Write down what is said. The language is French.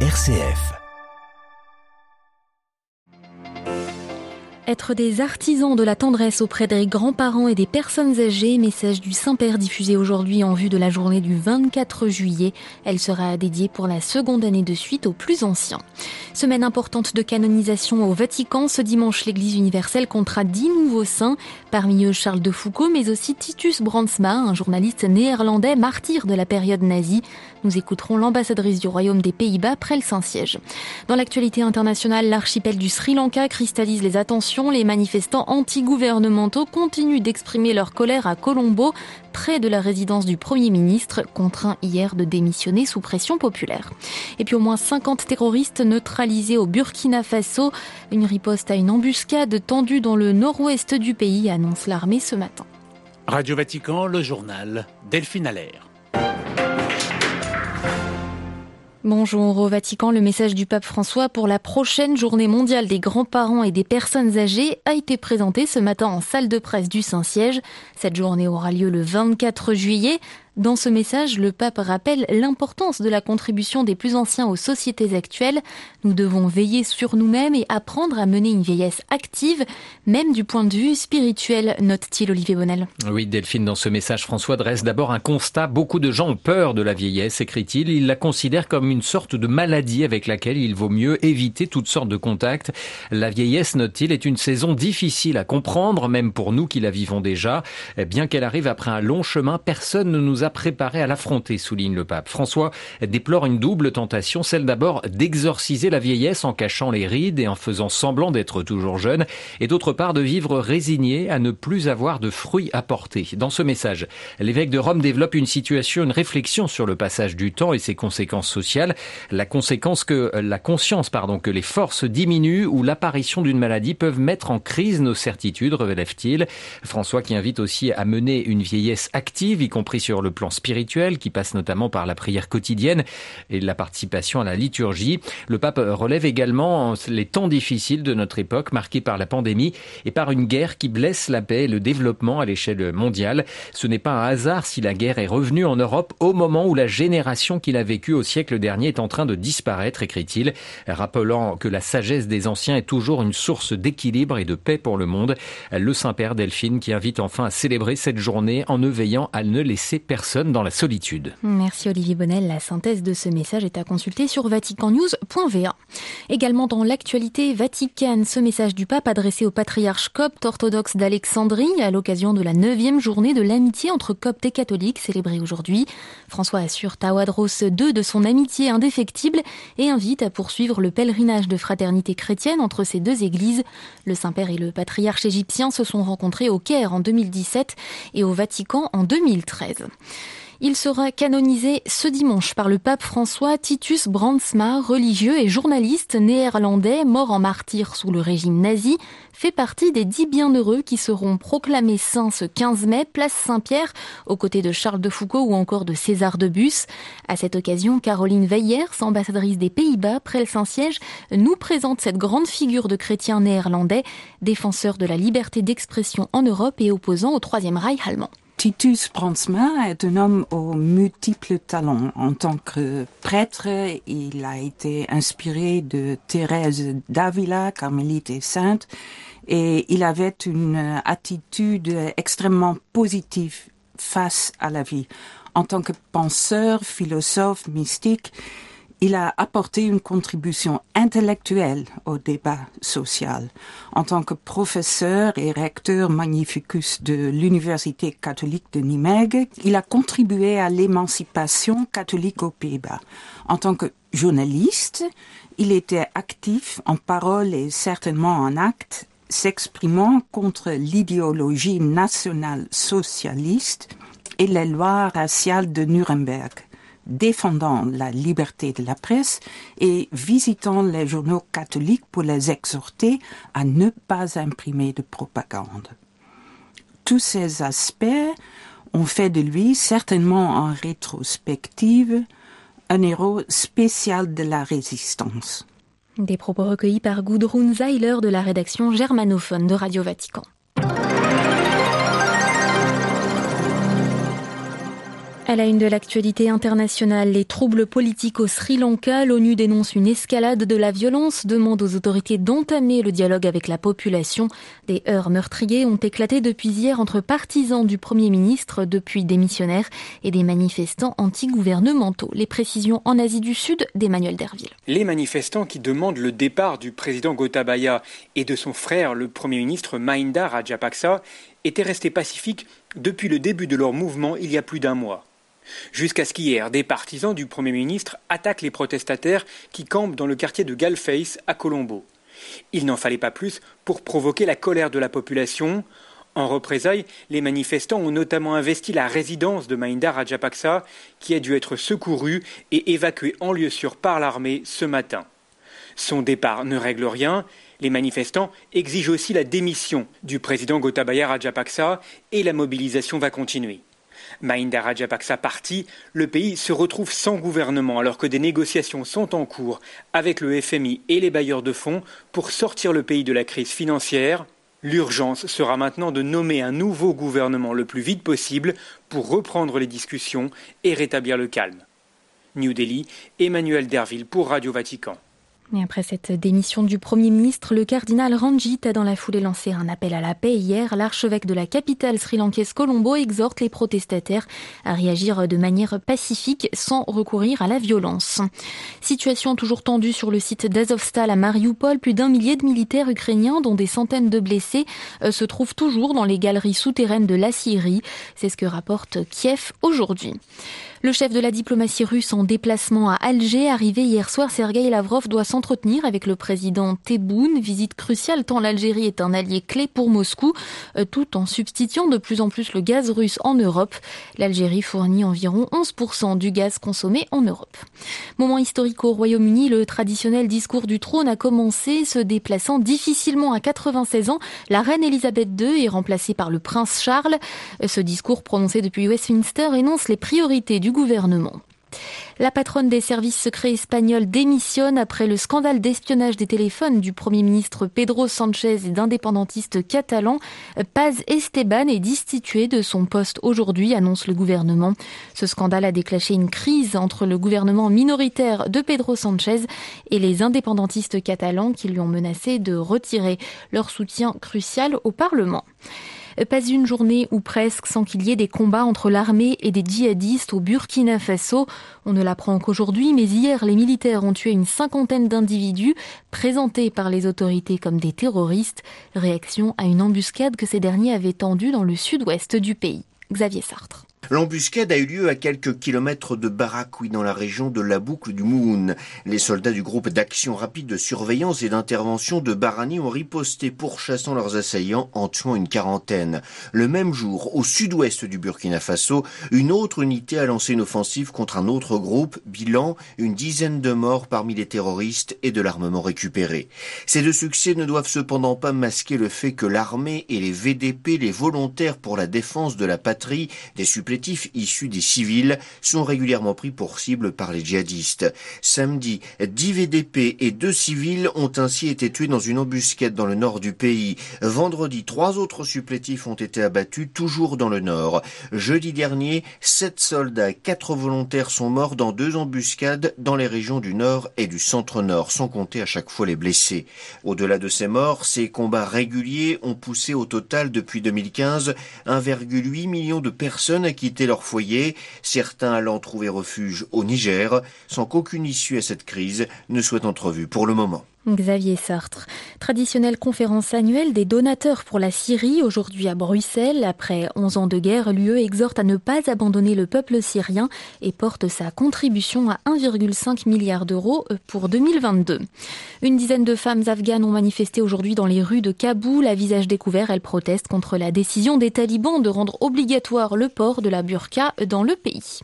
RCF. Être des artisans de la tendresse auprès des grands-parents et des personnes âgées, message du Saint-Père diffusé aujourd'hui en vue de la journée du 24 juillet. Elle sera dédiée pour la seconde année de suite aux plus anciens. Semaine importante de canonisation au Vatican. Ce dimanche, l'Église universelle comptera dix nouveaux saints, parmi eux Charles de Foucault, mais aussi Titus Brandsma, un journaliste néerlandais martyr de la période nazie. Nous écouterons l'ambassadrice du Royaume des Pays-Bas près le Saint-Siège. Dans l'actualité internationale, l'archipel du Sri Lanka cristallise les attentions les manifestants anti-gouvernementaux continuent d'exprimer leur colère à Colombo, près de la résidence du Premier ministre, contraint hier de démissionner sous pression populaire. Et puis au moins 50 terroristes neutralisés au Burkina Faso. Une riposte à une embuscade tendue dans le nord-ouest du pays, annonce l'armée ce matin. Radio Vatican, le journal Delphine Allaire. Bonjour au Vatican, le message du pape François pour la prochaine journée mondiale des grands-parents et des personnes âgées a été présenté ce matin en salle de presse du Saint-Siège. Cette journée aura lieu le 24 juillet. Dans ce message, le pape rappelle l'importance de la contribution des plus anciens aux sociétés actuelles. Nous devons veiller sur nous-mêmes et apprendre à mener une vieillesse active, même du point de vue spirituel, note-t-il Olivier Bonnel. Oui, Delphine, dans ce message, François dresse d'abord un constat. Beaucoup de gens ont peur de la vieillesse, écrit-il. Ils la considèrent comme une sorte de maladie avec laquelle il vaut mieux éviter toutes sortes de contacts. La vieillesse, note-t-il, est une saison difficile à comprendre, même pour nous qui la vivons déjà. Bien qu'elle arrive après un long chemin, personne ne nous a préparé à l'affronter, souligne le pape. François déplore une double tentation, celle d'abord d'exorciser la vieillesse en cachant les rides et en faisant semblant d'être toujours jeune, et d'autre part de vivre résigné à ne plus avoir de fruits à porter. Dans ce message, l'évêque de Rome développe une situation, une réflexion sur le passage du temps et ses conséquences sociales, la conséquence que la conscience, pardon, que les forces diminuent ou l'apparition d'une maladie peuvent mettre en crise nos certitudes, révèle-t-il. François qui invite aussi à mener une vieillesse active, y compris sur le plan spirituel qui passe notamment par la prière quotidienne et la participation à la liturgie. Le pape relève également les temps difficiles de notre époque marqués par la pandémie et par une guerre qui blesse la paix et le développement à l'échelle mondiale. Ce n'est pas un hasard si la guerre est revenue en Europe au moment où la génération qu'il a vécue au siècle dernier est en train de disparaître, écrit-il, rappelant que la sagesse des anciens est toujours une source d'équilibre et de paix pour le monde. Le Saint-Père Delphine qui invite enfin à célébrer cette journée en ne veillant à ne laisser personne Merci Olivier Bonnel. La synthèse de ce message est à consulter sur vaticannews.va. Également dans l'actualité Vatican, ce message du pape adressé au patriarche copte orthodoxe d'Alexandrie à l'occasion de la neuvième journée de l'amitié entre coptes et catholiques célébrée aujourd'hui. François assure Tawadros II de son amitié indéfectible et invite à poursuivre le pèlerinage de fraternité chrétienne entre ces deux églises. Le Saint-Père et le patriarche égyptien se sont rencontrés au Caire en 2017 et au Vatican en 2013. Il sera canonisé ce dimanche par le pape François Titus Brandsma, religieux et journaliste néerlandais mort en martyr sous le régime nazi, fait partie des dix bienheureux qui seront proclamés saints ce 15 mai, place Saint-Pierre, aux côtés de Charles de Foucault ou encore de César de Bus. À cette occasion, Caroline Weyers, ambassadrice des Pays-Bas près le Saint-Siège, nous présente cette grande figure de chrétien néerlandais, défenseur de la liberté d'expression en Europe et opposant au Troisième Reich allemand. Titus Brandsma est un homme aux multiples talents. En tant que prêtre, il a été inspiré de Thérèse d'Avila, carmélite et sainte, et il avait une attitude extrêmement positive face à la vie. En tant que penseur, philosophe, mystique, il a apporté une contribution intellectuelle au débat social. En tant que professeur et recteur magnificus de l'Université catholique de Nijmegen, il a contribué à l'émancipation catholique aux Pays-Bas. En tant que journaliste, il était actif en parole et certainement en acte, s'exprimant contre l'idéologie nationale socialiste et les lois raciales de Nuremberg défendant la liberté de la presse et visitant les journaux catholiques pour les exhorter à ne pas imprimer de propagande. Tous ces aspects ont fait de lui, certainement en rétrospective, un héros spécial de la résistance. Des propos recueillis par Gudrun Zeiler de la rédaction germanophone de Radio Vatican. À la une de l'actualité internationale, les troubles politiques au Sri Lanka, l'ONU dénonce une escalade de la violence, demande aux autorités d'entamer le dialogue avec la population. Des heurts meurtriers ont éclaté depuis hier entre partisans du Premier ministre, depuis démissionnaires, et des manifestants anti-gouvernementaux. Les précisions en Asie du Sud d'Emmanuel Derville. Les manifestants qui demandent le départ du président Gotabaya et de son frère, le Premier ministre Mahinda Rajapaksa, étaient restés pacifiques depuis le début de leur mouvement il y a plus d'un mois. Jusqu'à ce qu'hier, des partisans du Premier ministre attaquent les protestataires qui campent dans le quartier de Galface à Colombo. Il n'en fallait pas plus pour provoquer la colère de la population. En représailles, les manifestants ont notamment investi la résidence de Mahinda Rajapaksa, qui a dû être secouru et évacué en lieu sûr par l'armée ce matin. Son départ ne règle rien. Les manifestants exigent aussi la démission du président Gotabaya Rajapaksa et la mobilisation va continuer. Mahinda Rajapaksa parti, le pays se retrouve sans gouvernement alors que des négociations sont en cours avec le FMI et les bailleurs de fonds pour sortir le pays de la crise financière. L'urgence sera maintenant de nommer un nouveau gouvernement le plus vite possible pour reprendre les discussions et rétablir le calme. New Delhi, Emmanuel Derville pour Radio Vatican. Après cette démission du Premier ministre, le cardinal Ranjit a dans la foulée lancé un appel à la paix. Hier, l'archevêque de la capitale sri-lankaise Colombo exhorte les protestataires à réagir de manière pacifique sans recourir à la violence. Situation toujours tendue sur le site d'Azovstal à Mariupol. Plus d'un millier de militaires ukrainiens, dont des centaines de blessés, euh, se trouvent toujours dans les galeries souterraines de la Syrie. C'est ce que rapporte Kiev aujourd'hui. Le chef de la diplomatie russe en déplacement à Alger, arrivé hier soir, Sergei Lavrov doit s'entretenir avec le président Tebboune, visite cruciale tant l'Algérie est un allié clé pour Moscou, euh, tout en substituant de plus en plus le gaz russe en Europe. L'Algérie fournit environ 11% du gaz consommé en Europe. Moment historique au Royaume-Uni, le traditionnel discours du trône a commencé, se déplaçant difficilement à 96 ans. La reine Elisabeth II est remplacée par le prince Charles. Ce discours prononcé depuis Westminster énonce les priorités du La patronne des services secrets espagnols démissionne après le scandale d'espionnage des téléphones du Premier ministre Pedro Sanchez et d'indépendantistes catalans. Paz Esteban est destitué de son poste aujourd'hui, annonce le gouvernement. Ce scandale a déclenché une crise entre le gouvernement minoritaire de Pedro Sanchez et les indépendantistes catalans qui lui ont menacé de retirer leur soutien crucial au Parlement. Pas une journée ou presque sans qu'il y ait des combats entre l'armée et des djihadistes au Burkina Faso. On ne l'apprend qu'aujourd'hui, mais hier, les militaires ont tué une cinquantaine d'individus présentés par les autorités comme des terroristes. Réaction à une embuscade que ces derniers avaient tendue dans le sud-ouest du pays. Xavier Sartre. L'embuscade a eu lieu à quelques kilomètres de Barakui dans la région de la boucle du Moun. Les soldats du groupe d'action rapide de surveillance et d'intervention de Barani ont riposté pourchassant leurs assaillants en tuant une quarantaine. Le même jour, au sud-ouest du Burkina Faso, une autre unité a lancé une offensive contre un autre groupe, bilan, une dizaine de morts parmi les terroristes et de l'armement récupéré. Ces deux succès ne doivent cependant pas masquer le fait que l'armée et les VDP, les volontaires pour la défense de la patrie, supplétifs issus des civils sont régulièrement pris pour cible par les djihadistes. Samedi, 10 VDP et 2 civils ont ainsi été tués dans une embuscade dans le nord du pays. Vendredi, trois autres supplétifs ont été abattus toujours dans le nord. Jeudi dernier, 7 soldats et 4 volontaires sont morts dans deux embuscades dans les régions du nord et du centre-nord, sans compter à chaque fois les blessés. Au-delà de ces morts, ces combats réguliers ont poussé au total depuis 2015 1,8 million de personnes à qui leur foyer, certains allant trouver refuge au Niger, sans qu'aucune issue à cette crise ne soit entrevue pour le moment. Xavier Sartre. Traditionnelle conférence annuelle des donateurs pour la Syrie, aujourd'hui à Bruxelles. Après 11 ans de guerre, l'UE exhorte à ne pas abandonner le peuple syrien et porte sa contribution à 1,5 milliard d'euros pour 2022. Une dizaine de femmes afghanes ont manifesté aujourd'hui dans les rues de Kaboul. À visage découvert, elles protestent contre la décision des talibans de rendre obligatoire le port de la burqa dans le pays.